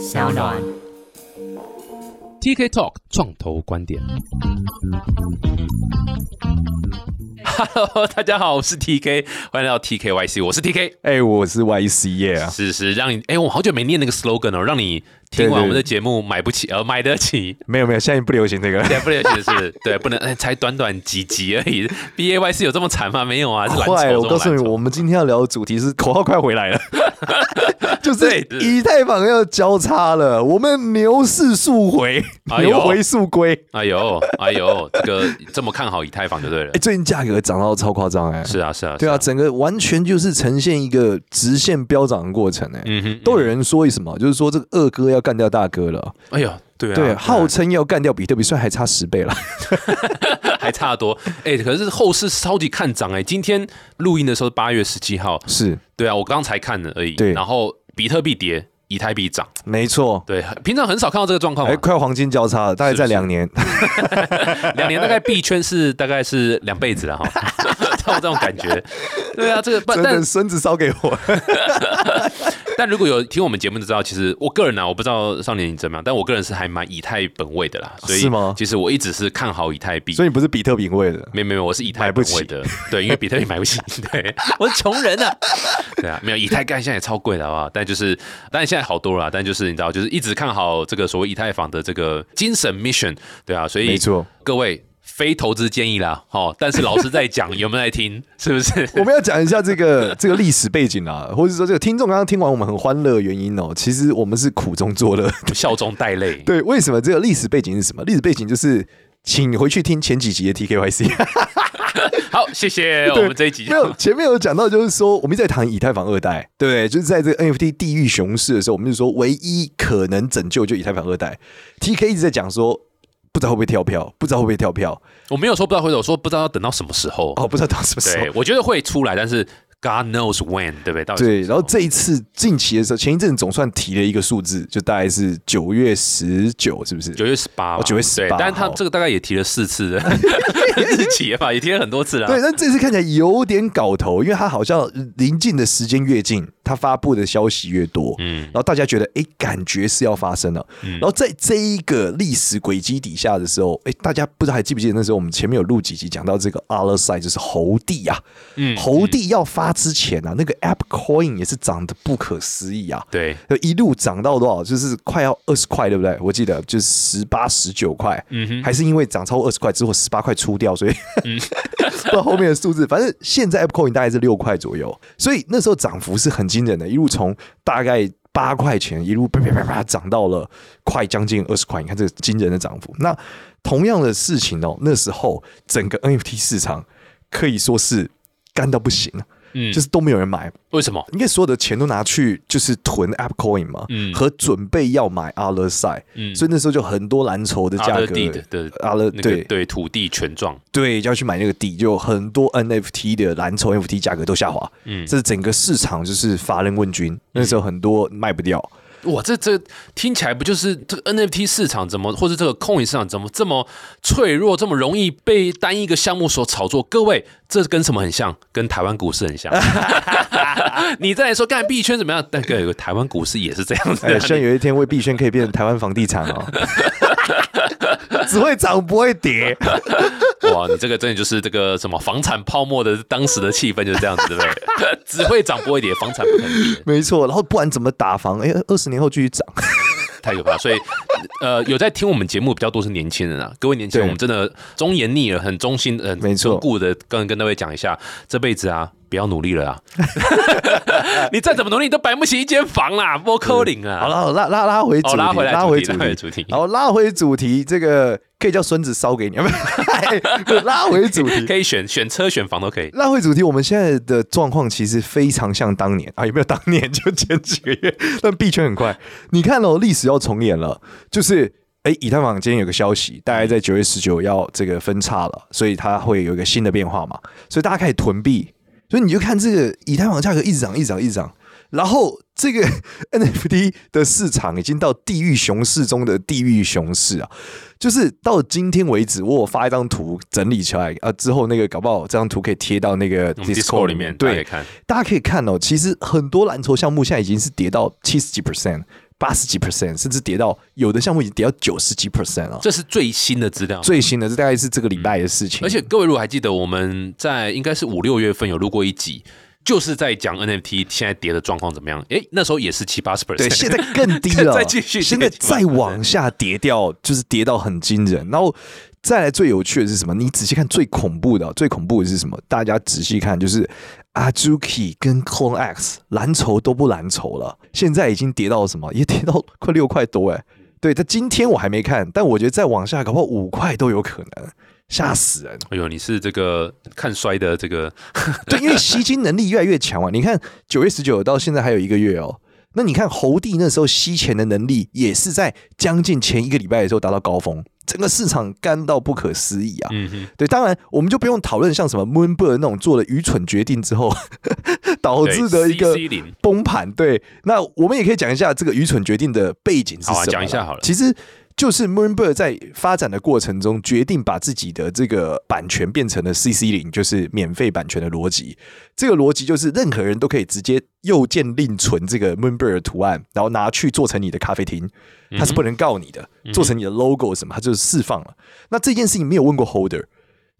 小暖。TK Talk 创投观点。Hello，大家好，我是 TK，欢迎来到 TKYC，我是 TK。哎、我是 YC 耶啊，是是，让你哎、我好久没念那个 slogan 哦，让你听完我们的节目买不起，呃，买得起。没有没有，现在不流行这个。现在，不能其实是对，不能，哎才短短几集而已。B A Y 是有这么惨吗？没有啊。快了，我告诉你，我们今天要聊的主题是口号快回来了，就是以太坊要交叉了，我们牛市速回，牛回速归。哎呦，哎呦，这个这么看好以太坊就对了哎、。最近价格涨到超夸张哎，是啊，是啊，对啊，整个完全就是呈现一个直线飙涨的过程哎。嗯哼，都有人说什么，就是说这个二哥要干掉大哥了，哎呦，对啊，号称要干掉比特币，虽然还差十倍了。还差得多。哎，可是后市超级看涨哎，今天录音的时候八月十七号，是，对啊，我刚才看了而已。对然后比特币跌，以太币涨，没错。对，平常很少看到这个状况哎、嘛。快要黄金交叉了，大概在两年。两年大概币圈是大概是两辈子了哈，这种感觉。对啊，这个不真但的孙子烧给我。但如果有听我们节目的知道，其实我个人呢、啊，我不知道少年你怎么样，但我个人是还蛮以太本位的啦。所以是吗其实我一直是看好以太币。所以你不是比特币位的，没有没有，我是以太买不起本位的，对，因为比特币买不起，对，我是穷人啊，对啊，没有以太干现在也超贵的好不好？但就是，但现在好多了啊，但就是你知道，就是一直看好这个所谓以太坊的这个精神 mission，对啊，所以没错。各位非投资建议啦，哦，但是老师在讲，有没有在听？是不是？我们要讲一下这个 这个历史背景啊，或者说这个听众刚刚听完我们很欢乐的原因哦，其实我们是苦中作乐。笑中带泪，对，为什么这个历史背景是什么？历史背景就是，请回去听前几集的 TKYC。好，谢谢我对们这一集没有前面有讲到，就是说我们一直在谈以太坊二代，对不对？就是在这个 NFT 地狱熊市的时候，我们就说唯一可能拯救就以太坊二代。TK 一直在讲说。不知道会不会跳票，不知道会不会跳票我没有说不知道会，我说不知道要等到什么时候。哦，不知道到什么时候对，。我觉得会出来，但是 God knows when，对不对？到底对，然后这一次近期的时候，前一阵总算提了一个数字，就大概是九月十九，是不是？九月十八，哦九月十八对，但是他好这个大概也提了四次的 日期吧，也提了很多次了。对，但这次看起来有点搞头，因为它好像临近的时间越近，它发布的消息越多，嗯然后大家觉得哎，感觉是要发生了。然后在这一个历史轨迹底下的时候，哎，大家不知道还记不记得那时候我们前面有录几集讲到这个 Other Side，就是猴帝啊，嗯猴帝要发之前啊，那个 App Coin 也是涨得不可思议啊。对，就一路涨到多少？就是快要二十块，对不对？我记得就是十八、十九块，嗯哼，还是因为涨超过二十块之后十八块出掉，所以 不知道后面的数字。反正现在 Apple Coin 大概是六块左右，所以那时候涨幅是很惊惊人的，一路从大概八块钱一路啪啪啪啪涨到了快将近二十块。你看这个惊人的涨幅。那同样的事情哦，那时候整个 NFT 市场可以说是干到不行了，嗯，就是都没有人买。为什么？因为所有的钱都拿去就是囤 App Coin 嘛，嗯。和准备要买 Other Side，、嗯。所以那时候就很多蓝筹的价格的 Other 对对土地权状，对，就要去买那个地，就很多 NFT 的蓝筹 NFT 价格都下滑，嗯，这整个市场就是乏人问津，那时候很多卖不掉。哇，这这听起来不就是这个 NFT 市场怎么，或是这个 coin 市场怎么这么脆弱，这么容易被单一个项目所炒作？各位，这跟什么很像？跟台湾股市很像。你再来说，干币圈怎么样？但各位，台湾股市也是这样子哎，的。希望有一天为币圈可以变成台湾房地产哦，只会涨不会跌。哇，你这个真的就是这个什么房产泡沫的当时的气氛就是这样子，对不对？只会涨不会跌，房产不可能跌，没错，然后不管怎么打房？哎，二十年后继续涨。太可怕。所以，呃，有在听我们节目比较多是年轻人啊，各位年轻人，我们真的忠言逆耳，很忠心，很没错忠固的跟跟各位讲一下，这辈子啊。不要努力了啊！你再怎么努力，你都买不起一间房啦，不扣零啊！好了，好拉拉拉回主题，哦拉回拉回主主题拉回，主题然后拉回主题，这个可以叫孙子烧给你，拉回主题。可以选选车选房都可以。拉回主题，我们现在的状况其实非常像当年啊，有没有当年就前几个月？但币圈很快，你看哦，历史要重演了，就是。哎，以太坊今天有个消息，大概在九月十九要这个分叉了，所以它会有一个新的变化嘛，所以大家开始囤币，所以你就看这个以太坊价格一直涨，一直涨，一直涨，然后这个 NFT 的市场已经到地狱熊市中的地狱熊市啊！就是到今天为止，我有发一张图整理出来啊，之后那个搞不好这张图可以贴到那个 Discord 里面，对大家可以，看，大家可以看哦，其实很多蓝筹项目现在已经是跌到七十几 percent、八十几 percent，甚至跌到有的项目已经跌到九十几 percent 了。这是最新的资料，最新的这大概是这个礼拜的事情。而且各位如果还记得，我们在应该是五六月份有录过一集，就是在讲 NFT 现在跌的状况怎么样。哎，那时候也是七八十 percent，对，现在更低了，再继续现在再往下跌掉，就是跌到很惊人。然后再来最有趣的是什么？你仔细看，最恐怖的，最恐怖的是什么？大家仔细看，就是阿 Zuki 跟 Clone X 蓝筹都不蓝筹了，现在已经跌到什么？也跌到快六块多哎。对，它今天我还没看，但我觉得再往下，搞不好五块都有可能，吓死人。哎呦，你是这个看衰的这个，对，因为吸金能力越来越强啊！你看九月十九到现在还有一个月哦，那你看侯帝那时候吸钱的能力也是在将近前一个礼拜的时候达到高峰，整个市场干到不可思议啊！嗯哼，对，当然我们就不用讨论像什么 Moonbird 那种做了愚蠢决定之后 导致的一个崩盘。对，那我们也可以讲一下这个愚蠢决定的背景是什么讲一下好了其实就是 Moonbird 在发展的过程中，决定把自己的这个版权变成了 CC 零，就是免费版权的逻辑。这个逻辑就是任何人都可以直接右键另存这个 Moonbird 的图案，然后拿去做成你的咖啡厅，它是不能告你的，做成你的 logo 什么，它就是释放了。那这件事情没有问过 Holder。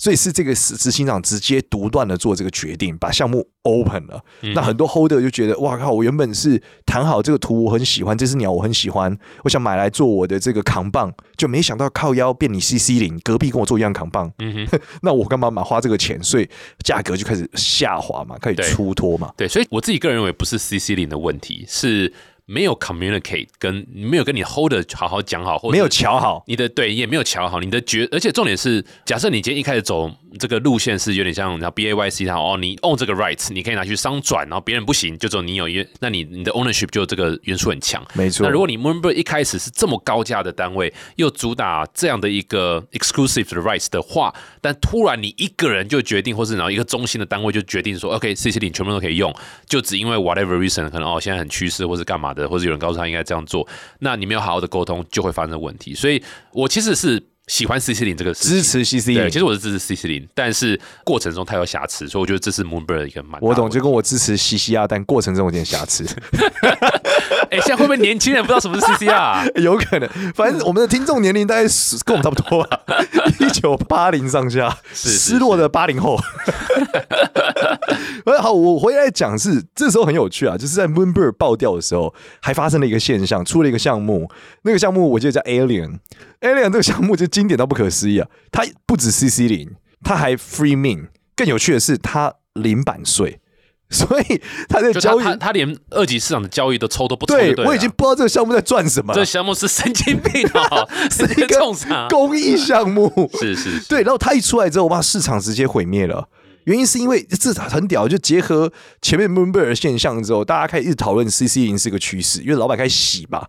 所以是这个执执行长直接独断的做这个决定，把项目 open 了。那很多 holder 就觉得，哇靠！我原本是谈好这个图，我很喜欢这只鸟，我很喜欢，我想买来做我的这个扛棒，就没想到靠腰变你 CC 零，隔壁跟我做一样扛棒，嗯哼，那我干嘛买花这个钱？所以价格就开始下滑嘛，开始出脱嘛。对，所以我自己个人认为不是 CC 零的问题，是没有 communicate 跟没有跟你 holder 好好讲好，或者没有瞧好，你的对也没有瞧好，你的决，而且重点是，假设你今天一开始走这个路线是有点像，然后 B A Y C 它哦，你 own 这个 rights，你可以拿去商转，然后别人不行，就只有你有，因那你你的 ownership 就这个元素很强。没错。那如果你 Moonbird 一开始是这么高价的单位，又主打这样的一个 exclusive 的 rights 的话，但突然你一个人就决定，或是然后一个中心的单位就决定说，OK，CC 零全部都可以用，就只因为 whatever reason，可能哦现在很趋势，或是干嘛的，或者有人告诉他应该这样做，那你没有好好的沟通，就会发生问题。所以我其实是喜欢 CC 零这个事情支持 CC 对，零其，实我是支持 CC 零，但是过程中它有瑕疵，所以我觉得这是 Moonbird 的一个蛮我懂，就跟我支持 C C R，，但过程中有点瑕疵。哎、现在会不会年轻人不知道什么是 CC 啊？有可能，反正我们的听众年龄大概是跟我们差不多吧，一九八零上下，失落的八零后。呃，好，我回来讲是这时候很有趣啊，就是在 Moonbird 爆掉的时候，还发生了一个现象，出了一个项目，那个项目我记得叫 Alien，Alien 这个项目就经典到不可思议啊，它不止 CC 零，它还 Free Min，更有趣的是它零版税。所以它在就交易，他他他连二级市场的交易都抽都不抽就对对我已经不知道这个项目在赚什么了，这项目是神经病啊，是一个？公益项目。是是是，对，然后它一出来之后，把市场直接毁灭了。原因是因为这很屌，就结合前面 Moonbird 现象之后，大家开始一直讨论 CC 零是个趋势，因为老板开始洗嘛，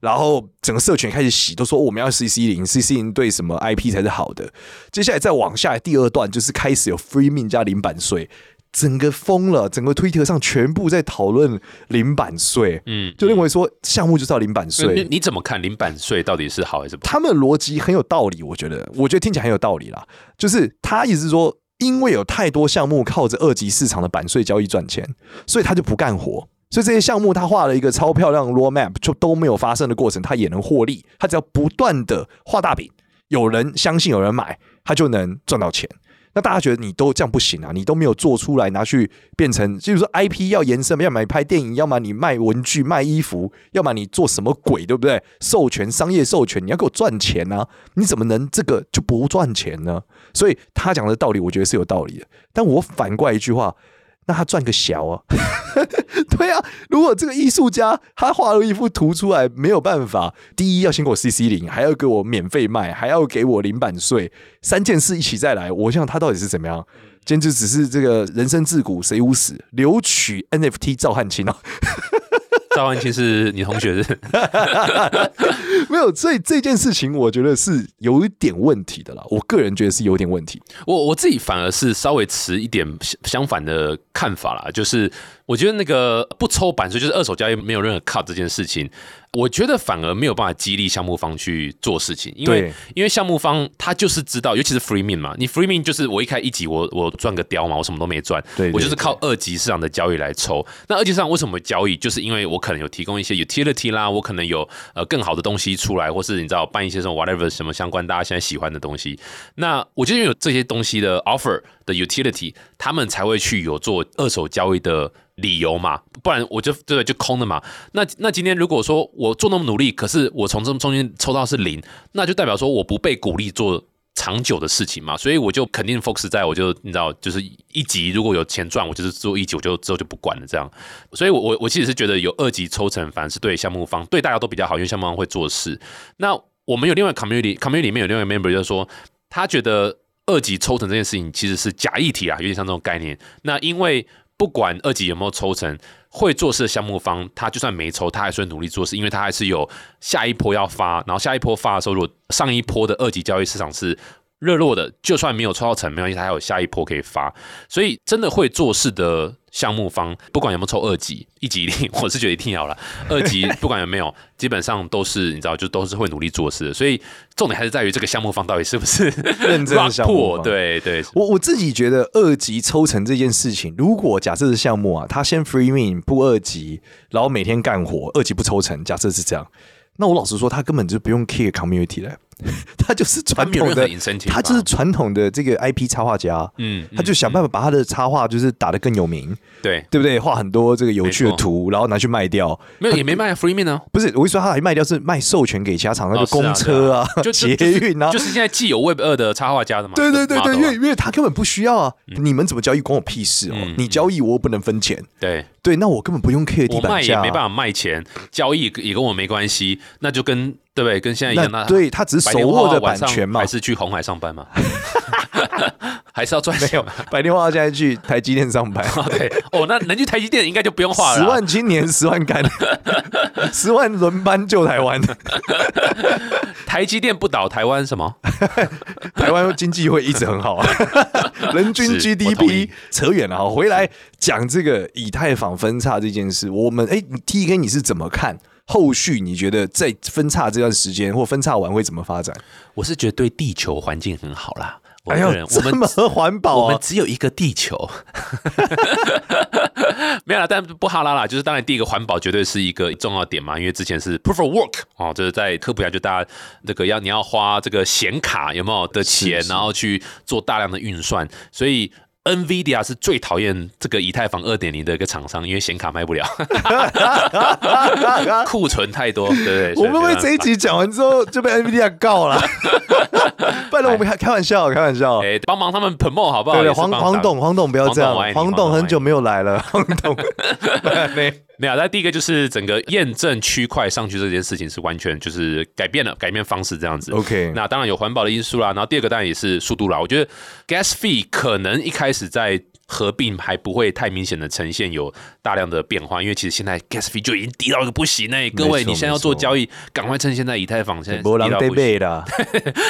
然后整个社群开始洗，都说我们要 CC 零，CC 零对什么 IP 才是好的。接下来再往下第二段就是开始有 Free Min 加零版税，整个疯了，整个推特上全部在讨论零版税，嗯，就认为说项目就是要零版你税。你怎么看零版税到底是好还是不好？他们的逻辑很有道理，我觉得，我觉得听起来很有道理啦。就是他意思是说，因为有太多项目靠着二级市场的版税交易赚钱，所以他就不干活。所以这些项目他画了一个超漂亮的 roadmap，就都没有发生的过程，他也能获利。他只要不断的画大饼，有人相信，有人买，他就能赚到钱。那大家觉得你都这样不行啊？你都没有做出来拿去变成，就是说 IP 要延伸，要么你拍电影，要么你卖文具、卖衣服，要么你做什么鬼，对不对？授权、商业授权，你要给我赚钱啊！你怎么能这个就不赚钱呢？所以他讲的道理，我觉得是有道理的。但我反过来一句话，那他赚个小啊？对啊，如果这个艺术家他画了一幅图出来，没有办法，第一要先给我 CC 零，还要给我免费卖，还要给我零版税，三件事一起再来，我想他到底是怎么样？今天就只是这个人生自古谁无死，留取 NFT 赵汉卿啊！赵万清是你同学是？没有，所以这件事情我觉得是有一点问题的啦。我个人觉得是有点问题。我我自己反而是稍微持一点相相反的看法啦，就是我觉得那个不抽版税，就是二手交易没有任何 cut 这件事情，我觉得反而没有办法激励项目方去做事情，因为因为项目方他就是知道，尤其是 free min 嘛，你 free min 就是我一开一级我我赚个雕嘛，我什么都没赚，对对我就是靠二级市场的交易来抽。那二级市场为什么交易？就是因为我可能有提供一些 utility 啦，我可能有呃更好的东西出来，或是你知道办一些什么 whatever 什么相关大家现在喜欢的东西。那我觉得有这些东西的 offer 的 utility，他们才会去有做二手交易的理由嘛，不然我就对就空的嘛。那那今天如果说我做那么努力，可是我从这中间抽到是零，那就代表说我不被鼓励做。长久的事情嘛，所以我就肯定 focus 在我就你知道，就是一级如果有钱赚，我就是做一级，我就之后就不管了这样。所以我我我其实是觉得有二级抽成，反而是对项目方对大家都比较好，因为项目方会做事。那我们有另外 community，community 里面有另外一个 member 就是说，他觉得二级抽成这件事情其实是假议题啊，有点像这种概念。那因为不管二级有没有抽成，会做事的项目方，他就算没抽，他还是会努力做事，因为他还是有下一波要发，然后下一波发的时候，如果上一波的二级交易市场是热络的，就算没有抽到成，没关系，他还有下一波可以发。所以真的会做事的项目方，不管有没有抽二级、一级一定，我是觉得一定要了。二级 不管有没有，基本上都是你知道，就都是会努力做事的。所以重点还是在于这个项目方到底是不是认真的 项目方对对，我我自己觉得二级抽成这件事情，如果假设是项目啊，他先 free min 不二级，然后每天干活，二级不抽成，假设是这样，那我老实说，他根本就不用 care community 了，他就是传统的他就是传统的这个 IP 插画家，嗯，他就想办法把他的插画就是打得更有名，对，对不对？画很多这个有趣的图，然后拿去卖掉。没有也没卖 Freeman 呢。不是，我一说他还卖掉是卖授权给其他厂商，哦就公车啊、就捷运啊，就是现在既有 Web 二的插画家的嘛。对对对对，因为因为他根本不需要啊，你们怎么交易关我屁事哦，你交易我又不能分钱，对对，那我根本不用 care 地我卖板价啊，也没办法卖钱，交易也跟我没关系，那就跟对不对？跟现在一样，那那对他只是手握着版权嘛还，是去红海上班嘛？还是要赚没有钱？白天画现在去台积电上班，OK，哦，那能去台积电应该就不用画了十啦。万青年十万干，十万轮班救台湾，台积电不倒，台湾什么？台湾经济会一直很好啊，人均 GDP 扯远了，好，回来讲这个以太坊分叉这件事，我们哎，T K 你是怎么看？后续你觉得在分叉这段时间或分叉完会怎么发展？我是觉得对地球环境很好啦。我哎呦个人，，我们这么环保我们啊！只有一个地球，没有啦，但不哈拉啦，就是当然第一个环保绝对是一个重要点嘛，因为之前是 proof of work 哦，就是在科普下就大家这个要你要花这个显卡有没有的钱，是然后去做大量的运算，所以。NVIDIA 是最讨厌这个以太坊二点零的一个厂商，因为显卡卖不了，库存太多，对不对？我们会这一集讲完之后就被 NVIDIA 告了？不然我们开开玩笑，开玩笑。哎，帮忙他们 promote 好不好？对对，黄黄董，黄董不要这样黄董董很久没有来了，黄董。没没有，那第一个就是整个验证区块上去这件事情是完全就是改变了，改变方式这样子。OK 那当然有环保的因素啦，然后第二个当然也是速度啦。我觉得 gas fee 可能一开始在合并还不会太明显的呈现有大量的变化，因为其实现在 gas fee 就已经低到一个不行哎、各位，你现在要做交易，赶快趁现在以太坊现在是波浪贝低到不行，贝的，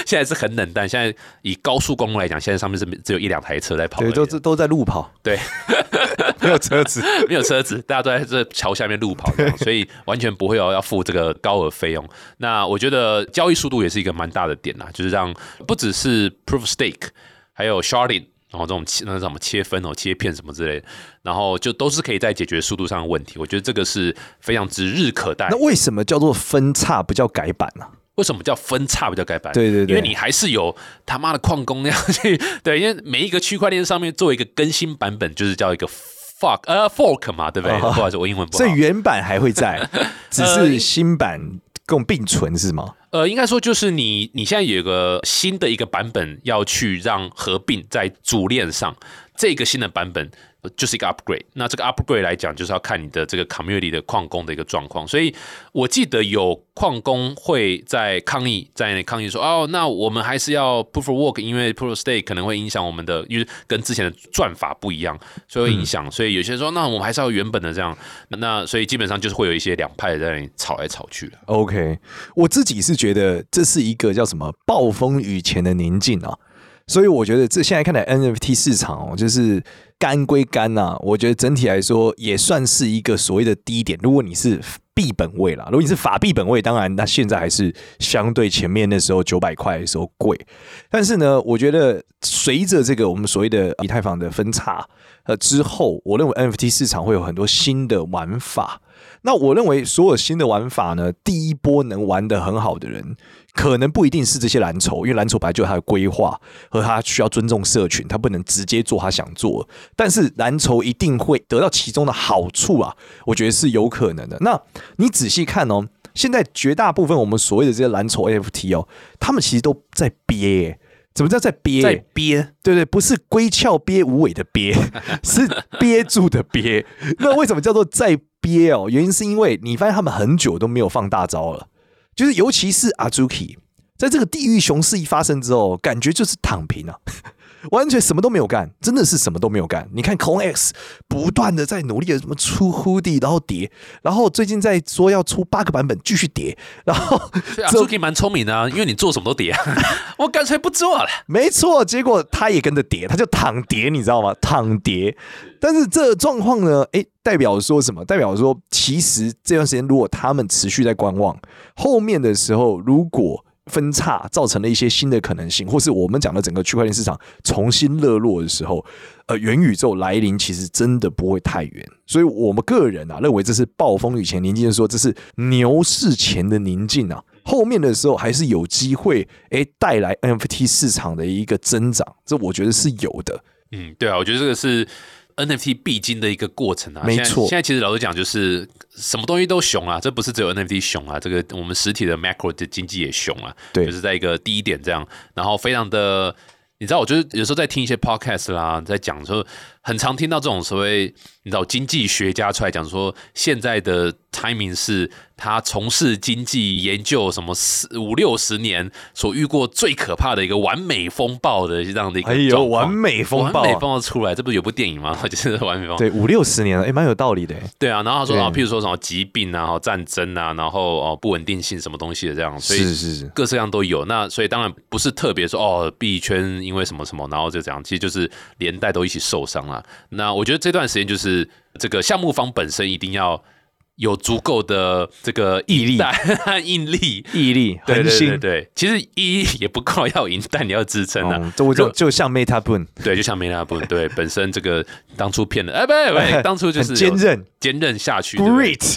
现在是很冷淡。现在以高速公路来讲，现在上面是只有一两台车在跑对，都是都在路跑，对。没有车子。没有车子，大家都在这桥下面路跑所以完全不会有要付这个高额费用。那我觉得交易速度也是一个蛮大的点啦，就是让不只是 proof of stake，还有 sharding。然后这种切那什么切分哦、切片什么之类的，然后就都是可以在解决速度上的问题。我觉得这个是非常指日可待那。为什么叫做分叉不叫改版呢？为什么叫分叉不叫改版？对对对因为你还是有他妈的矿工那样去对，因为每一个区块链上面做一个更新版本，就是叫一个 fuck 呃 fork 嘛，对不对？哦不好意思，我英文不好。所以原版还会在，只是新版共并存是吗？呃，应该说就是你你现在有一个新的一个版本要去让合并在主链上，这个新的版本就是一个 upgrade。那这个 upgrade 来讲，就是要看你的这个 community 的矿工的一个状况。所以我记得有矿工会在抗议，在抗议说，哦，那我们还是要 proof of work，因为 proof of stake 可能会影响我们的，因为跟之前的赚法不一样，所以会影响。所以有些人说，那我们还是要原本的这样。那那所以基本上就是会有一些两派在那里吵来吵去。OK，我自己是觉得这是一个叫什么暴风雨前的宁静啊，所以我觉得这现在看来 NFT 市场哦，就是干归干呐、我觉得整体来说也算是一个所谓的低点。如果你是币本位啦，如果你是法币本位，当然那现在还是相对前面那时候九百块的时候贵。但是呢，我觉得随着这个我们所谓的以太坊的分叉呃之后，我认为 NFT 市场会有很多新的玩法。那我认为所有新的玩法呢，第一波能玩得很好的人，可能不一定是这些蓝筹，因为蓝筹本来就有它的规划和他需要尊重社群，他不能直接做他想做。但是蓝筹一定会得到其中的好处啊，我觉得是有可能的。那你仔细看哦，现在绝大部分我们所谓的这些蓝筹 NFT 哦，他们其实都在憋。怎么叫在憋？在憋，对对，不是龟壳憋无尾的憋，是憋住的憋。那为什么叫做在憋哦？原因是因为你发现他们很久都没有放大招了，就是尤其是阿朱 k 在这个地狱熊市一发生之后，感觉就是躺平啊。完全什么都没有干，真的是什么都没有干。你看 Con X 不断的在努力的什么出 hoodie，然后叠，然后最近在说要出八个版本，继续叠，然后对啊 z u k 蛮聪明的啊，因为你做什么都叠啊，我干脆不做了。没错，结果他也跟着叠，他就躺叠，你知道吗？躺叠。但是这状况呢，诶，代表说什么？代表说，其实这段时间如果他们持续在观望，后面的时候如果分叉造成了一些新的可能性，或是我们讲的整个区块链市场重新热络的时候，呃，元宇宙来临其实真的不会太远。所以我们个人啊，认为这是暴风雨前宁静，说这是牛市前的宁静啊。后面的时候还是有机会，诶，带来 NFT 市场的一个增长，这我觉得是有的。嗯，对啊，我觉得这个是 NFT 必经的一个过程啊。没错现在其实老实讲，就是什么东西都熊啊，这不是只有 NFT 熊啊，这个我们实体的 macro 的经济也熊啊。对就是在一个低点这样，然后非常的。你知道，我就是有时候在听一些 podcast 啦，在讲说，很常听到这种所谓你知道经济学家出来讲说，现在的 timing 是他从事经济研究什么四五六十年所遇过最可怕的一个完美风暴的这样的一个哎呦完美风暴啊完美风暴出来，这不是有部电影吗？就是完美风暴。对，五六十年了，诶，蛮有道理的。对啊，然后他说啊，譬如说什么疾病啊、然后战争啊，然后哦不稳定性什么东西的这样，所以是是是，各式各样都有。那所以当然不是特别说哦币圈因为什么什么，然后就这样，其实就是连带都一起受伤了。那我觉得这段时间就是这个项目方本身一定要有足够的这个毅力和毅力。毅力、对对对恒心。对，其实毅力也不够，要有银弹，你要支撑啊。嗯，就就就像 Meta Boon 对，就像梅拉布对本身这个当初骗的，哎，不不不，当初就是很坚有韧坚韧下去，，Great，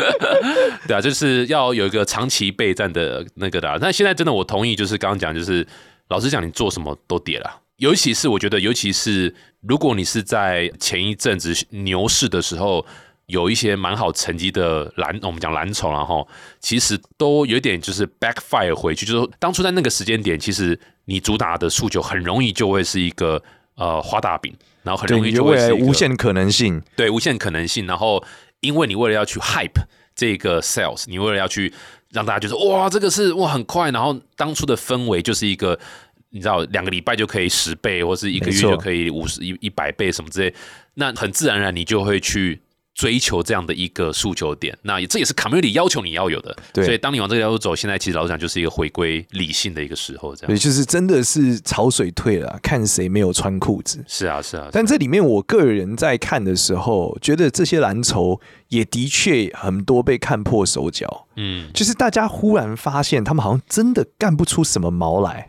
对啊，就是要有一个长期备战的那个的啊。但现在真的，我同意，就是刚刚讲，就是老实讲，你做什么都跌了。尤其是我觉得，尤其是如果你是在前一阵子牛市的时候，有一些蛮好成绩的蓝，我们讲蓝筹，然后其实都有点就是 backfire 回去，就是当初在那个时间点，其实你主打的诉求很容易就会是一个呃画大饼，然后很，容易就会是无限可能性。对无限可能性。然后，因为你为了要去 hype 这个 sales，你为了要去让大家觉得哇，这个是哇很快，然后当初的氛围就是一个。你知道，两个礼拜就可以十倍，或是一个月就可以五十一一百倍什么之类，那很自然而然你就会去追求这样的一个诉求点。那这也是 community 要求你要有的。对所以当你往这个条路走，现在其实老实讲就是一个回归理性的一个时候，这对，样。就是真的是潮水退了啊，看谁没有穿裤子。是啊，是啊。但这里面，我个人在看的时候，觉得这些蓝筹也的确很多被看破手脚。嗯，就是大家忽然发现，他们好像真的干不出什么毛来，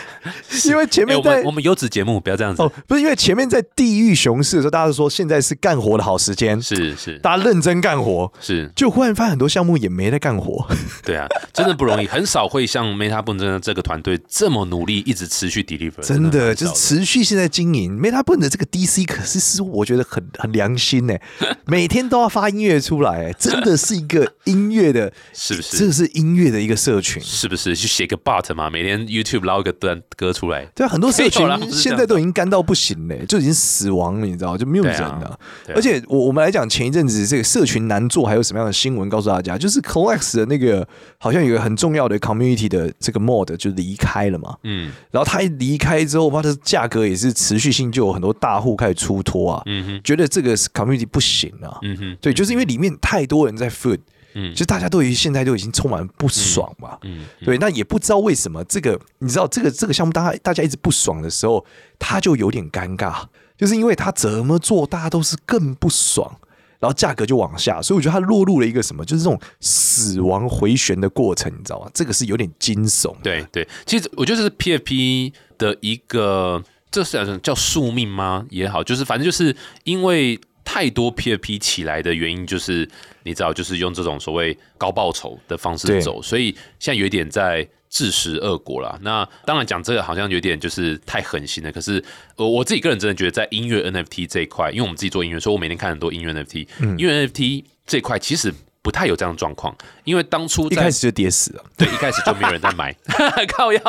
因为前面我们优质节目不要这样子。哦，不是因为前面在地狱熊市的时候，大家都说现在是干活的好时间，是是。大家认真干活，是，就忽然发现很多项目也没在干活。对啊，真的不容易，很少会像 Meta b o n 真的这个团队这么努力，一直持续 deliver，真的就是持续现在经营。Meta 本的这个 DC，可是是我觉得很很良心呢，每天都要发发音乐出来，真的是一个音乐的，是不是这是音乐的一个社群。是不是去写个 bot 嘛？每天 YouTube 捞一个段歌出来，对啊，很多社群现在都已经干到不行嘞，就已经死亡了，你知道，就没有人了。而且我我们来讲，前一阵子这个社群难做，还有什么样的新闻告诉大家？就是 Collex 的那个好像有个很重要的 community 的这个 mod 就离开了嘛。嗯然后他一离开之后，它的价格也是持续性就有很多大户开始出脱啊，嗯哼觉得这个 community 不行啊。嗯哼对，就是因为里面太多人在 food，嗯就大家对于现在都已经充满不爽嘛。嗯对，那也不知道为什么这个，你知道这个这个项目，大家大家一直不爽的时候，他就有点尴尬，就是因为他怎么做，大家都是更不爽，然后价格就往下，所以我觉得他落入了一个什么，就是这种死亡回旋的过程，你知道吗？这个是有点惊悚。对对，其实我觉得这是 PFP 的一个，这是叫宿命吗？也好，就是反正就是因为太多 PFP 起来的原因，就是你知道，就是用这种所谓高报酬的方式走，所以现在有一点在自食恶果了。那当然讲这个好像有点就是太狠心了，可是我我自己个人真的觉得，在音乐 NFT 这一块，因为我们自己做音乐，所以我每天看很多音乐 NFT，、音乐 NFT 这块其实。不太有这样的状况，因为当初一开始就跌死了。对，一开始就没有人在买，靠要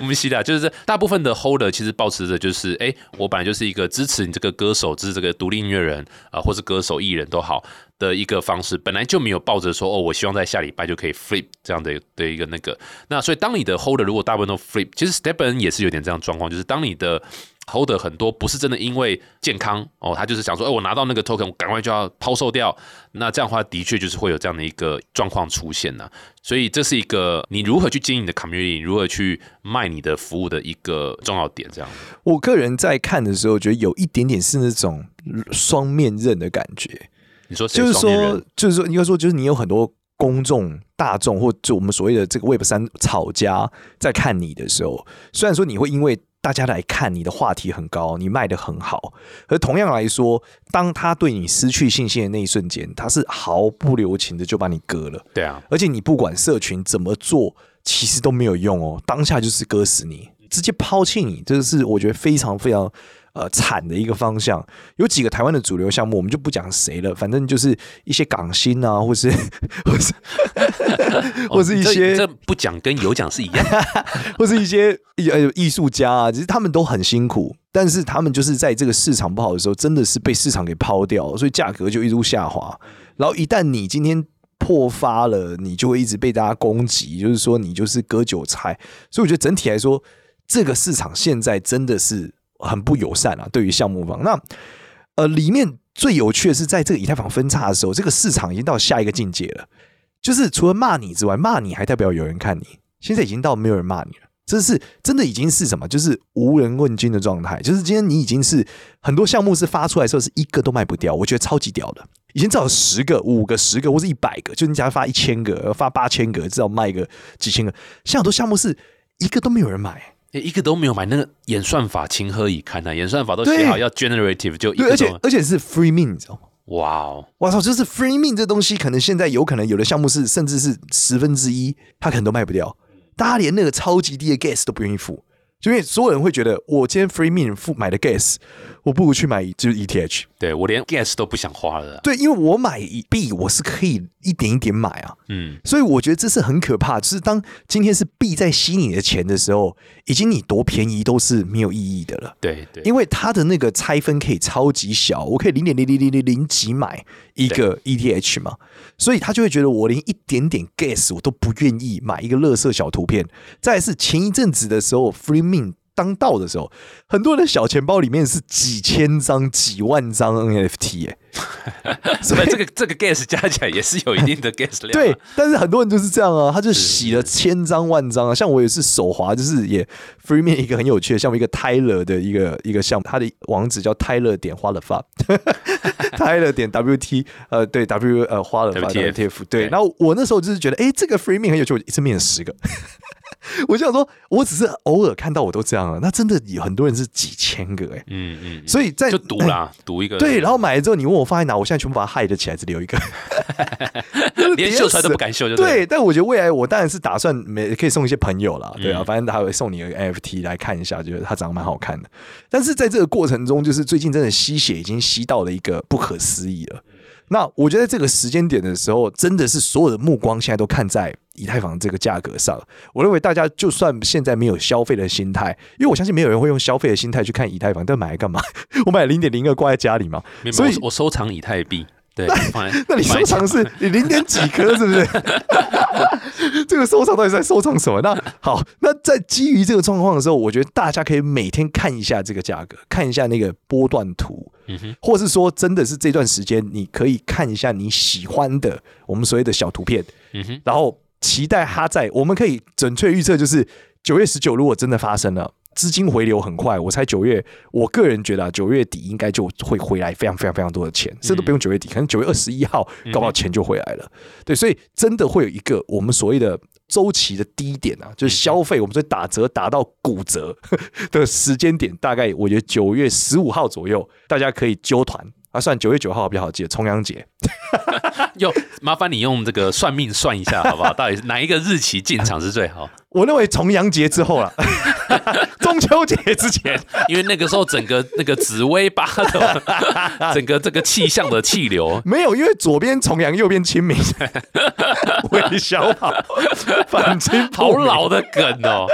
我们希的，就是大部分的 holder 其实保持着就是，哎、我本来就是一个支持你这个歌手，支持这个独立音乐人啊、呃或是歌手艺人都好的一个方式，本来就没有抱着说哦，我希望在下礼拜就可以 flip 这样的的一个那个，那所以当你的 holder 如果大部分都 flip，其实 Stepen 也是有点这样状况，就是当你的 holder 很多不是真的因为健康哦，他就是想说，哎、我拿到那个 token，我赶快就要抛售掉。那这样的话，的确就是会有这样的一个状况出现呢、所以这是一个你如何去经营你的 community，如何去卖你的服务的一个重要点。这样，我个人在看的时候，觉得有一点点是那种双面刃的感觉。你说就是说，就是说，应该说，就是你有很多公众、大众，或就我们所谓的这个 Web 三炒家在看你的时候，虽然说你会因为大家来看你的话题很高，你卖的很好，而同样来说，当他对你失去信心的那一瞬间，他是毫不留情的就把你割了，对啊，而且你不管社群怎么做，其实都没有用哦，当下就是割死你，直接抛弃你，这个是我觉得非常非常。呃，惨的一个方向，有几个台湾的主流项目，我们就不讲谁了，反正就是一些港星啊，或是或是 或是一这些这不讲跟有讲是一样的。或是一些呃艺术家啊，其实他们都很辛苦，但是他们就是在这个市场不好的时候，真的是被市场给抛掉，所以价格就一路下滑。然后一旦你今天破发了，你就会一直被大家攻击，就是说你就是割韭菜。所以我觉得整体来说，这个市场现在真的是很不友善啊，对于项目方。那呃，里面最有趣的是，在这个以太坊分叉的时候，这个市场已经到下一个境界了。就是除了骂你之外，骂你还代表有人看你。现在已经到没有人骂你了，这是真的已经是什么？就是无人问津的状态。就是今天你已经是很多项目是发出来的时候是一个都卖不掉，我觉得超级屌的。以前至少十个、五个、十个或是一百个，就你假如发一千个、发八千个，至少卖个几千个。像很多项目是一个都没有人买。诶一个都没有买，那个演算法情何以堪呢、演算法都写好要 generative，就而且而且是 free min，你知道吗？哇哦，我操，就是 free min 这东西，可能现在有可能有的项目是甚至是十分之一，它可能都卖不掉，大家连那个超级低的 gas 都不愿意付，就因为所有人会觉得，我今天 free min 付买的 gas，我不如去买就是 ETH。对我连 gas 都不想花了啊。对，因为我买币，我是可以一点一点买啊，嗯，所以我觉得这是很可怕。就是当今天是币在吸你的钱的时候，已经你多便宜都是没有意义的了。对对，因为它的那个拆分可以超级小，我可以零点零零零零零几买一个 ETH 嘛，所以他就会觉得我连一点点 gas 我都不愿意买一个乐色小图片。再来是前一阵子的时候，Free Min 当道的时候，很多人的小钱包里面是几千张、几万张 NFT 哎、所以这个这个 gas 加起来也是有一定的 gas 量、啊。对，但是很多人就是这样啊，他就洗了千张万张啊。像我也是手滑，就是也 Free Me 一个很有趣的项目，一个 Tyler 的一个一个项目，它的网址叫 Tyler 点花了发，Tyler 点 WT 呃对 W 呃花了发 WTF WTF 对。然后我那时候就是觉得，哎，这个 Free Me 很有趣，我一次面了十个。我就想说，我只是偶尔看到我都这样了，那真的有很多人是几千个哎、嗯嗯，所以在就赌啦，赌一个对，然后买了之后，你问我放在哪，我现在全部把它害得起来，只留一个，连秀出来都不敢秀就对，但我觉得未来我当然是打算每可以送一些朋友啦，对啊，嗯反正他会送你一个 NFT 来看一下，觉得它长得蛮好看的。但是在这个过程中，就是最近真的吸血已经吸到了一个不可思议了。那我觉得这个时间点的时候，真的是所有的目光现在都看在以太坊这个价格上。我认为大家就算现在没有消费的心态，因为我相信没有人会用消费的心态去看以太坊，但买来干嘛？我买零点零二挂在家里嘛，所以我我收藏以太币，对，那你收藏是你零点几颗，是不是？这个收藏到底在收藏什么？那好，那在基于这个状况的时候，我觉得大家可以每天看一下这个价格，看一下那个波段图，嗯哼，或是说真的是这段时间，你可以看一下你喜欢的我们所谓的小图片，嗯哼，然后期待它在，我们可以准确预测，就是九月十九如果真的发生了。资金回流很快，我猜九月，我个人觉得啊，九月底应该就会回来非常非常非常多的钱，甚至都不用九月底，可能九月二十一号，搞不好钱就回来了。对，所以真的会有一个我们所谓的周期的低点啊，就是消费我们说打折打到骨折 的时间点，大概我觉得九月十五号左右，大家可以揪团啊，算九月九号比较好记，重阳节。哟，麻烦你用这个算命算一下好不好？到底是哪一个日期进场是最好？我认为重阳节之后了，中秋节之前，因为那个时候整个那个紫薇八的 整个这个气象的气流，没有，因为左边重阳，右边清明，韦小跑，反清好老的梗哦。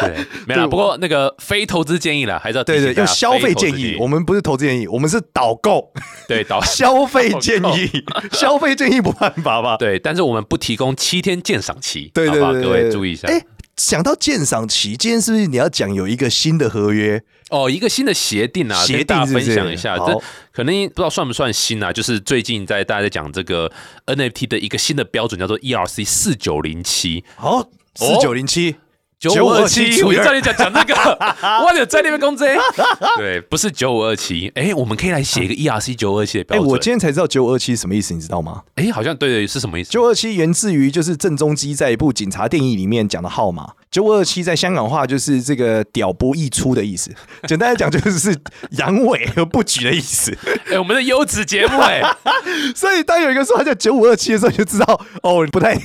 对，没了。不过那个非投资建议了，还是要对对，用用消费建议，我们不是投资建议，我们是导购，对导消费建议，消费建议不犯法吧？对，但是我们不提供七天鉴赏期，对对对，各位注意一下。哎，想到鉴赏期，今天是不是你要讲有一个新的合约？哦，一个新的协定啊，协定分是享一下，这可能不知道算不算新啊？就是最近在大家在讲这个 NFT 的一个新的标准，叫做 ERC 四九零七。好，四九零七。九五二七，我就叫你讲讲那个，我有在那边工资。对，不是九五二七。哎，我们可以来写一个 ERC 九五二七的标准。我今天才知道九五二七什么意思，你知道吗？哎，好像对对，是什么意思？九二七源自于就是郑中基在一部警察电影里面讲的号码。九五二七在香港话就是这个屌不易出的意思。简单来讲就是阳痿和不举的意思。哎，我们的优质节目哎，所以当有一个说他叫九五二七的时候，就知道哦，不太你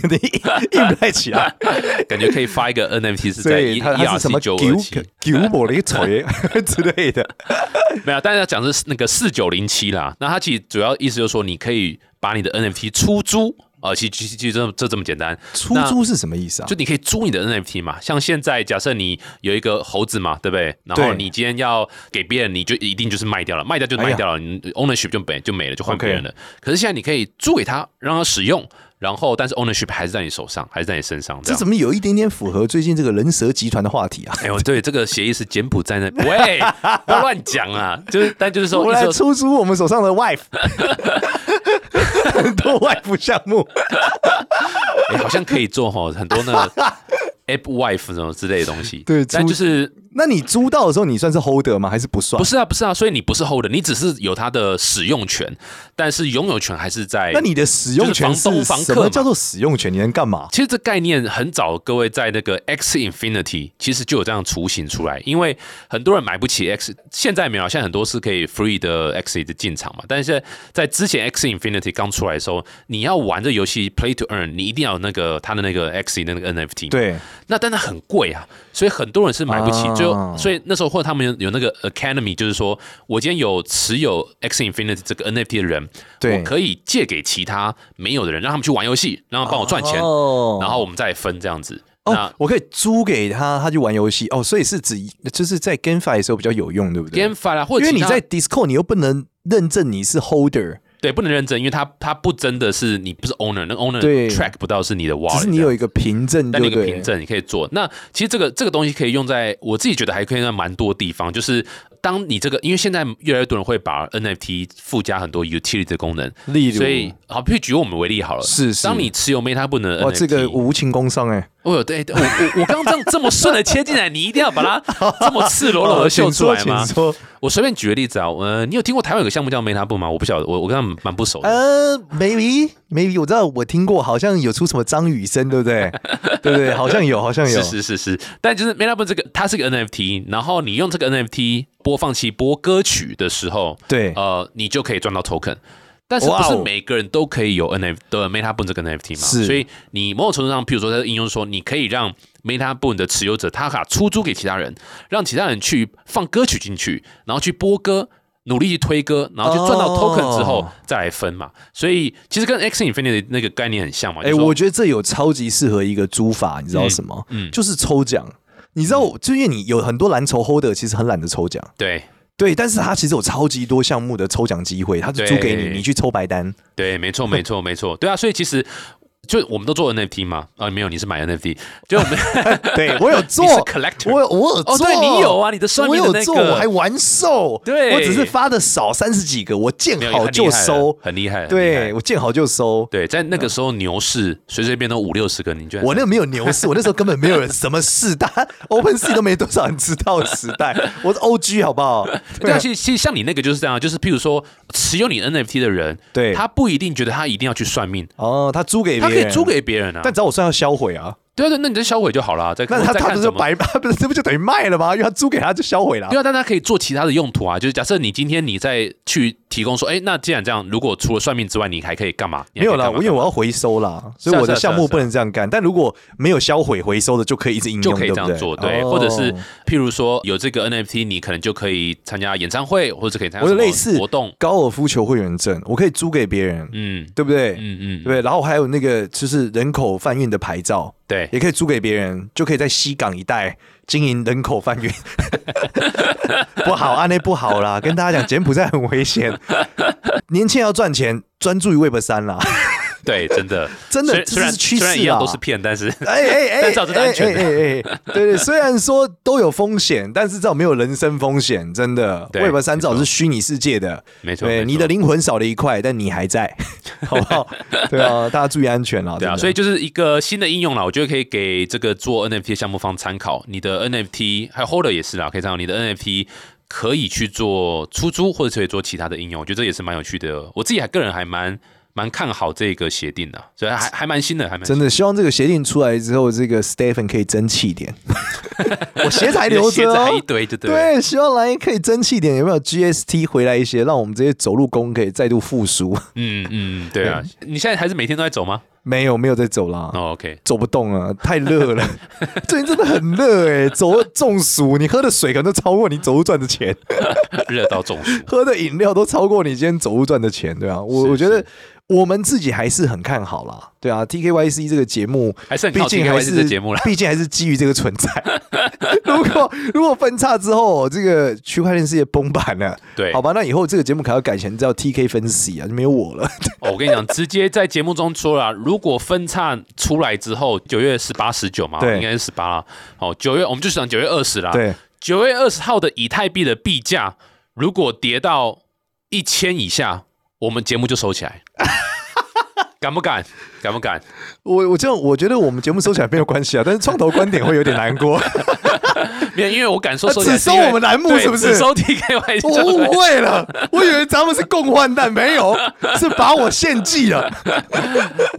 硬不太起来，感觉可以发一个 NFT。所以它是什么九五九五零锤之类的，没有。大家讲是那个四九零七啦。那它其实主要意思就是说，你可以把你的 NFT 出租啊，其实其实其实这这这么简单。出租是什么意思啊？就你可以租你的 NFT 嘛。像现在假设你有一个猴子嘛，对不对？然后你今天要给别人，你就一定就是卖掉了，卖掉就卖掉了，你 ownership 就没就没了，就换别人了。可是现在你可以租给他，让他使用。然后，但是 ownership 还是在你手上，还是在你身上。这怎么有一点点符合最近这个人蛇集团的话题啊？哎呦，对，这个协议是柬埔寨那，喂，不要乱讲啊！就是，但就是说，我来出租我们手上的 wife，很多 wife 项目，欸，好像可以做哈，很多那。App Wife 什么之类的东西，对，但就是，那你租到的时候，你算是 Holder 吗？还是不算？不是啊，不是啊，所以你不是 Holder，你只是有它的使用权，但是拥有权还是在。那你的使用权是房什么叫做使用权？你能干嘛？其实这概念很早，各位在那个 X Infinity 其实就有这样雏形出来，因为很多人买不起 X，现在没有，现在很多是可以 Free 的 X 的进场嘛。但是在之前 X Infinity 刚出来的时候，你要玩这游戏 Play to Earn，你一定要有那个它的那个 X 的那个 NFT。对。那但它很贵啊，所以很多人是买不起。就所以那时候或者他们有有那个 Academy，就是说我今天有持有 X Infinity 这个 NFT 的人，我可以借给其他没有的人，让他们去玩游戏，让他帮我赚钱，然后我们再分这样子。哦，我可以租给他，他去玩游戏。哦，所以是指就是在 GameFi 的时候比较有用，对不对？GameFi 啊，或者因为你在 Discord，你又不能认证你是 Holder。对，不能认证，因为它它不真的是你不是 owner，那 owner track 不到是你的 wallet，只是你有一个凭证，但那个凭证你可以做。那其实这个这个东西可以用在我自己觉得还可以在蛮多地方，就是当你这个，因为现在越来越多人会把 NFT 附加很多 utility 的功能，例如，所以好，譬如举我们为例好了，是是，当你持有 Meta 不能，哇，这个无情工伤哎。哦，对，我我我刚刚这样这么顺的切进来，你一定要把它这么赤裸裸的秀出来吗？我随便举个例子啊，呃，你有听过台湾有个项目叫 Meta 布吗？我不晓得，我我跟他们蛮不熟的。呃，maybe maybe 我知道，我听过，好像有出什么张雨生，对不对？对不对？好像有，好像有，是是是是。但就是 Meta 布这个，它是个 NFT，然后你用这个 NFT 播放器播歌曲的时候，对，呃，你就可以赚到 token。但是不是每个人都可以有 NFT 的 MetaBoon 这个 NFT 嘛？是，所以你某种程度上，譬如说在应用说，你可以让 MetaBoon 的持有者他卡出租给其他人，让其他人去放歌曲进去，然后去播歌，努力去推歌，然后去赚到哦 token 之后再来分嘛。所以其实跟 X Infinity 的那个概念很像嘛。哎、我觉得这有超级适合一个租法，你知道什么？嗯嗯就是抽奖。你知道，就因为你有很多蓝筹 holder 其实很懒得抽奖，对对，但是他其实有超级多项目的抽奖机会，他就租给你，你去抽白单。对，没错没错没错，对啊。所以其实就我们都做 NFT 嘛，啊没有，你是买 NFT，就我们 对我有做 collector 我有我有做，哦对你有啊你的算那个有做，我还玩售，对。我只是发的少三十几个，我见好就收，很厉害。对害。我见好就收。对，在那个时候牛市随随便都五六十个，你居然我那个没有牛市，我那时候根本没有人什么世代，Open Sea 都没多少人知道的时代，我是 OG 好不好？对啊，其实其实像你那个就是这样，就是譬如说持有你 NFT 的人，对。他不一定觉得他一定要去算命，哦，他租给别人，他可以租给别人啊。但只要我算要销毁啊，对啊，对，那你就销毁就好了。再那他 他不是。白不是这不就等于卖了吗？因为他租给他就销毁了对。啊，但他可以做其他的用途啊。就是假设你今天你再去提供说，哎，那既然这样，如果除了算命之外，你还可以干嘛？没有啦，我因为我要回收啦，所以我的项目不能这样干。但如果没有销毁回收的，就可以一直应用，就可以这样做，对，哦或者是譬如说有这个 NFT，你可能就可以参加演唱会，或者可以参加类似活动，高尔夫球会员证，我可以租给别人，嗯对不对？嗯嗯，对？然后还有那个就是人口贩运的牌照，对，也可以租给别人，就可以在西港一带经营人口贩运。不好，安内不好啦，跟大家讲，柬埔寨很危险。年轻人要赚钱，专注于 Web 三啦。对，真的，真的虽虽然这是趋势虽然一样啦都是骗，但是哎哎哎，但至少这是安全的哎哎对对，虽然说都有风险，但是至少没有人身风险，真的。对 Web 三至少是虚拟世界的，没错，对，你的灵魂少了一块，但你还在，好不好？对啊，大家注意安全啦。对啊，所以就是一个新的应用啦，我觉得可以给这个做 NFT 的项目方参考。你的 NFT 还有 Holder 也是啦，可以参考你的 NFT 可以去做出租，或者可以做其他的应用。我觉得这也是蛮有趣的。我自己还个人还蛮蛮看好这个协定的，所以还还蛮新的，还蛮真的希望这个协定出来之后，这个 Stephen 可以争气一点。我鞋子还留着哦鞋还一。堆，就对。对，希望来可以争气一点，有没有 GST 回来一些，让我们这些走路工可以再度复苏？嗯嗯，对啊。你现在还是每天都在走吗？没有，没有在走啦。哦，OK，走不动了，太热了。最近真的很热哎、走了中暑，你喝的水可能都超过你走路赚的钱，热到中暑。喝的饮料都超过你今天走路赚的钱，对啊，我是我觉得是我们自己还是很看好啦，对啊，TKYC 这个节目还是毕竟还是这节目啦毕竟还是基于这个存在。如果如果分叉之后，这个区块链世界崩盘了，对，好吧，那以后这个节目可要改成叫 TK 分析啊，就没有我了。哦我跟你讲，直接在节目中说了，如果分叉出来之后，九月十八、十九嘛，对应该是十八啦。哦，九月我们就想九月二十啦。，对，九月二十号的以太币的币价如果跌到一千以下，我们节目就收起来。敢不敢？敢不敢？我我这样，我觉得我们节目收起来没有关系啊，但是创投观点会有点难过。没有，因为我敢说只收我们栏目是不是只收 TKY，我误会了，我以为咱们是共患难，没有，是把我献祭了。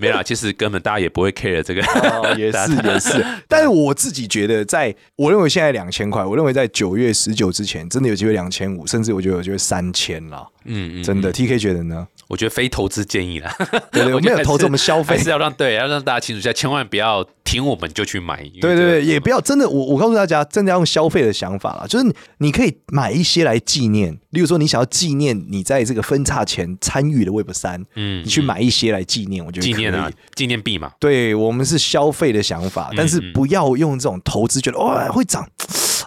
没啦，其实根本大家也不会 care 这个。哦，也是也是，但是我自己觉得在，我认为现在两千块，我认为在九月十九之前，真的有机会两千五，甚至我觉得有机会三千啦。嗯嗯，真的，T K 觉得呢？我觉得非投资建议啦。对 对，我没有投资，我们消费。是要让对，要让大家清楚一下，千万不要听我们就去买。对对对，也不要真的，我我告诉大家，真的要用消费的想法啦，就是你你可以买一些来纪念，例如说你想要纪念你在这个分叉前参与的 Web 三，嗯你去买一些来纪念，我觉得纪念啊，纪念币嘛。对我们是消费的想法，但是嗯不要用这种投资，觉得哇会涨，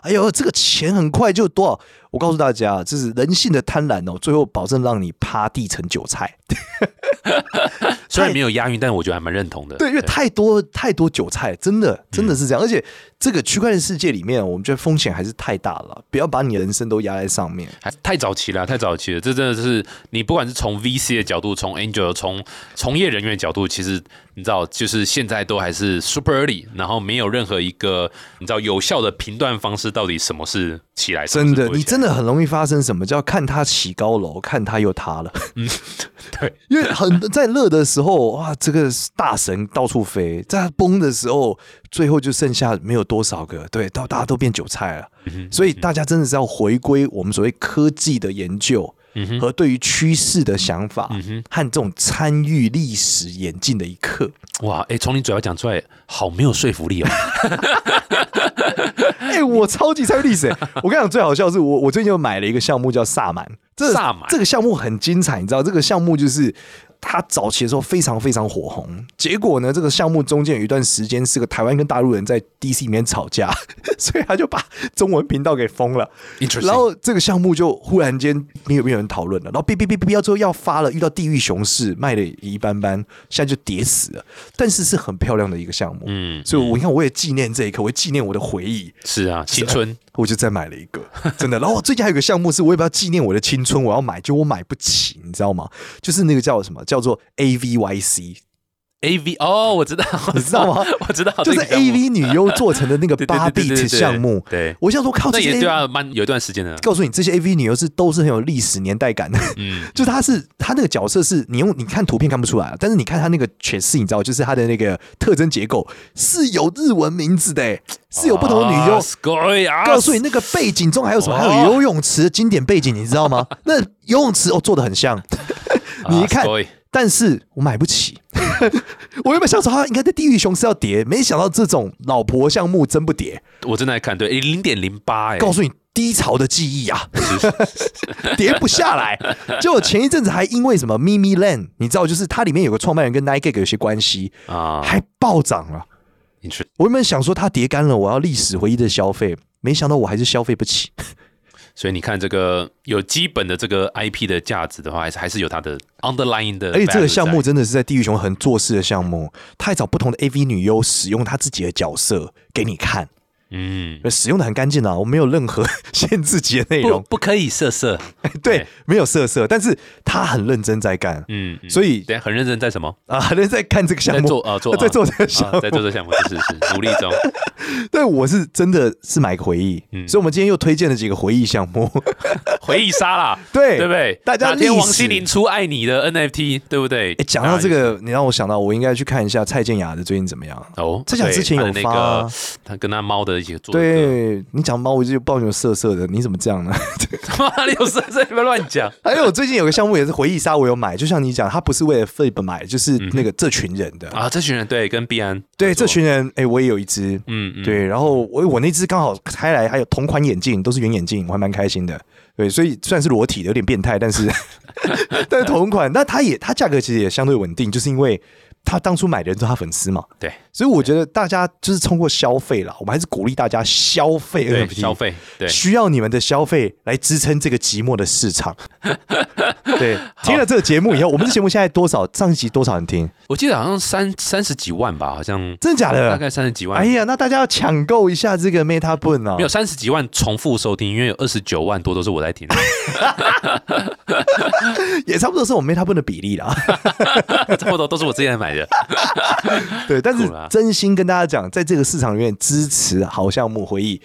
哎呦这个钱很快就多少。我告诉大家，这是人性的贪婪哦，最后保证让你趴地成韭菜。虽然没有押韵，但我觉得还蛮认同的。对，因为太多太多韭菜，真的真的是这样。而且这个区块链世界里面，我们觉得风险还是太大了，不要把你的人生都压在上面。还太早期了，太早期了。这真的是你不管是从 VC 的角度，从 Angel 从从业人员的角度，其实你知道，就是现在都还是 super early，然后没有任何一个你知道有效的评断方式，到底什么是起来，什么真的，你真的很容易发生什么叫看他起高楼，看他又塌了。对，因为很在热的时候，哇，这个大神到处飞；在他崩的时候，最后就剩下没有多少个，对，到大家都变韭菜了。所以大家真的是要回归我们所谓科技的研究。和对于趋势的想法，和这种参与历史演进的一刻，哇，哎，从你嘴巴讲出来，好没有说服力哦。哎、我超级参与历史、欸。我跟你讲，最好笑的是我我最近又买了一个项目叫萨满，这萨满这个项目很精彩，你知道这个项目就是。他早期的时候非常非常火红，结果呢，这个项目中间有一段时间是个台湾跟大陆人在 DC 里面吵架，所以他就把中文频道给封了。然后这个项目就忽然间没有没有人讨论了，然后哔哔哔哔哔之后要发了，遇到地狱熊市卖的一般般，现在就跌死了。但是是很漂亮的一个项目，嗯，所以我你看我也纪念这一刻，我也纪念我的回忆，是啊，青春我就再买了一个，真的。然后我最近还有个项目是，我也不要纪念我的青春，我要买，就我买不起，你知道吗？就是那个叫什么，叫做 AVYC，A V 哦，我知道，你知道吗？我知道，就是这个项目 AV 女优做成的那个 八对对 bit 项目。对，我想说，靠，这些对啊，蛮有一段时间的，告诉你，这些 AV 女优是都是很有历史年代感的。嗯，就是她是她那个角色是你用你看图片看不出来，但是你看她那个诠释，你知道，就是她的那个特征结构是有日文名字的，欸是有不同的女优。告诉你，那个背景中还有什么？还有游泳池的经典背景，你知道吗？那游泳池哦做的很像，你一看但是我买不起。我原本想说他应该在地狱熊是要跌，没想到这种老婆项目真不跌。我正在看，对，零点零八，哎，告诉你低潮的记忆啊，跌不下来。就我前一阵子还因为什么 Mimi Land，你知道，就是它里面有个创办人跟 Nike 有些关系，啊还暴涨了。我原本想说它跌干了，我要历史回忆的消费，没想到我还是消费不起。所以你看，这个有基本的这个 IP 的价值的话，还是还是有它的 underlying 的。而且这个项目真的是在地狱熊很做事的项目，他还找不同的 AV 女优使用他自己的角色给你看，嗯，使用的很干净啊，我没有任何 限制级的内容，不可以色色，对对，没有色色，但是他很认真在干，嗯，嗯。所以等下很认真在什么？啊，很认真在看这个项目。在做，啊做 在做这个啊项目，在做这个项目，是是是努力中。对我是真的是买个回忆，嗯。所以我们今天又推荐了几个回忆项目，回忆杀啦，对对不对？大家哪天王心凌出爱你的 NFT，对不对？哎，讲到这个，你让我想到，我应该去看一下蔡健雅的最近怎么样。哦，蔡健雅之前有发那个，他跟他猫的一起做，对你讲猫，我就抱有色色的，你怎么这样呢？哪里有色色？你不要乱讲。还有最近有个项目也是回忆杀，我有买，就像你讲，他不是为了 Flip 买，就是那个这群人的。啊，这群人对跟必安对，这群人，哎，我也有一只。嗯嗯对，然后我我那只刚好开来，还有同款眼镜，都是圆眼镜，我还蛮开心的。对，所以虽然是裸体的，有点变态，但是 但是同款，那它也它价格其实也相对稳定，就是因为他当初买的人都是他粉丝嘛。对所以我觉得大家就是通过消费啦，我们还是鼓励大家消费对 NFT，消费对需要你们的消费来支撑这个寂寞的市场。对，听了这个节目以后，我们这节目现在多少？上一集多少人听？我记得好像三三十几万吧，好像真的假的？大概三十几万哎。呀，那大家要抢购一下这个 Meta Burn 啊！没有三十几万重复收听，因为有二十九万多都是我在听的，也差不多是我们 Meta Boon 的比例啦。差不多都是我之前买的。对，但是真心跟大家讲，在这个市场里面支持好项目回忆，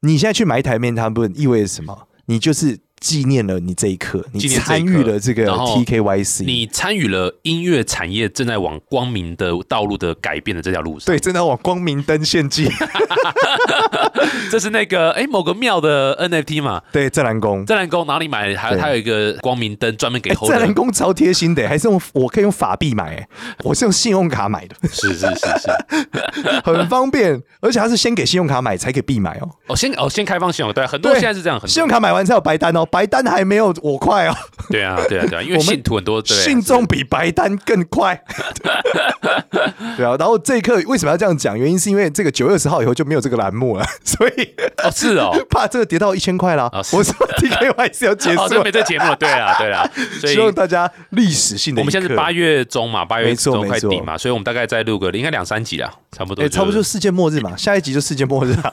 你现在去买一台 Meta Boon 意味着什么？你就是纪念了你这一刻，你参与了这个 TKYC，你参与了音乐产业正在往光明的道路的改变的这条路上。对，正在往光明灯献祭。这是那个哎某个庙的 NFT 嘛，对，湛蓝宫。在蓝宫哪里买？还对还有一个光明灯专门给哎，后湛蓝人。宫超贴心的，还是用我可以用法币买，哎，我是用信用卡买的，是是是是，很方便，而且它是先给信用卡买才给币买哦，哦先哦先开放信用，对，很多对现在是这样，信用卡买完才有白单哦，白单还没有我快哦，对啊对啊对啊，因为我信徒很多，对，信众比白单更快。对啊，然后这一刻为什么要这样讲？原因是因为这个九月二十号以后就没有这个栏目了，所以哦是哦。怕这个跌到一千块啦。哦我说 TKY 是要结哦，束这没这节目了，对啊，对啊，所以希望大家历史性的。我们现在是八月中嘛，八月中快底嘛，所以我们大概再录个应该两三集啦，差不多差不多就世界末日嘛，下一集就世界末日啊。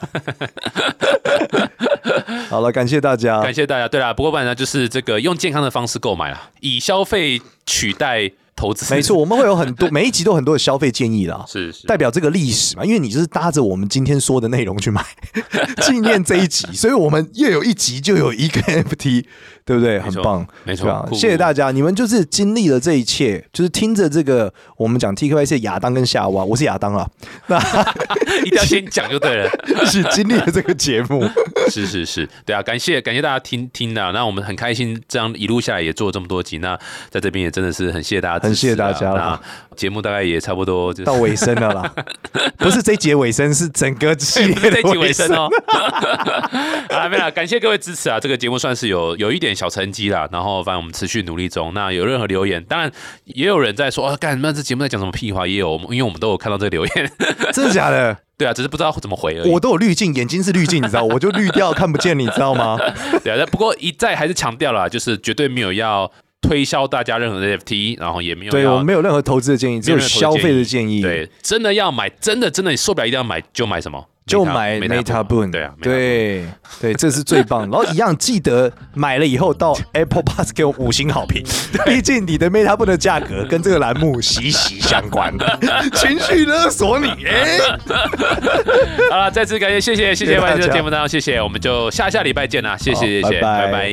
好了，感谢大家。感谢大家。对啦，不过不然呢，就是这个用健康的方式购买啦，以消费取代投资。没错，，我们会有很多 每一集都很多的消费建议啦，是是代表这个历史嘛，因为你就是搭着我们今天说的内容去买，纪念这一集，所以我们又有一集就有一个 NFT，对不对？很棒，没错谢谢大家，你们就是经历了这一切，就是听着这个我们讲 TKY 是亚当跟夏娃，我是亚当啊，那一定要先讲就对了。一起经历了这个节目。是是是，对啊，感谢感谢大家听听的，那我们很开心，这样一路下来也做了这么多集，那在这边也真的是很谢谢大家啊，很谢谢大家啦那节目大概也差不多就是到尾声了啦，不是这一节尾声，是整个系列的尾尾声。声哦。啊，没有，感谢各位支持啊！这个节目算是有有一点小成绩啦，然后反正我们持续努力中。那有任何留言，当然也有人在说啊，干那这节目在讲什么屁话？也有，因为我们都有看到这个留言。真的假的？对啊，只是不知道怎么回而已我。都有滤镜，眼睛是滤镜，你知道，我就滤掉看不见，你知道吗？对啊，但不过一再还是强调了，就是绝对没有要推销大家任何的 NFT，然后也没有对我们没有任何投资的建议，只有消费的建议。，对，真的要买，真的真的你受不了一定要买就买什么？就买 Meta Boon。对啊对对，这是最棒。然后一样记得买了以后到 Apple Pass 给我五星好评，毕竟你的 Meta Boon 的价格跟这个栏目 息息相关。情绪勒索你，哎，好了，再次感谢，谢谢谢谢万这节目当中，谢谢，我们就下下礼拜见啦，谢谢谢谢，好拜拜拜拜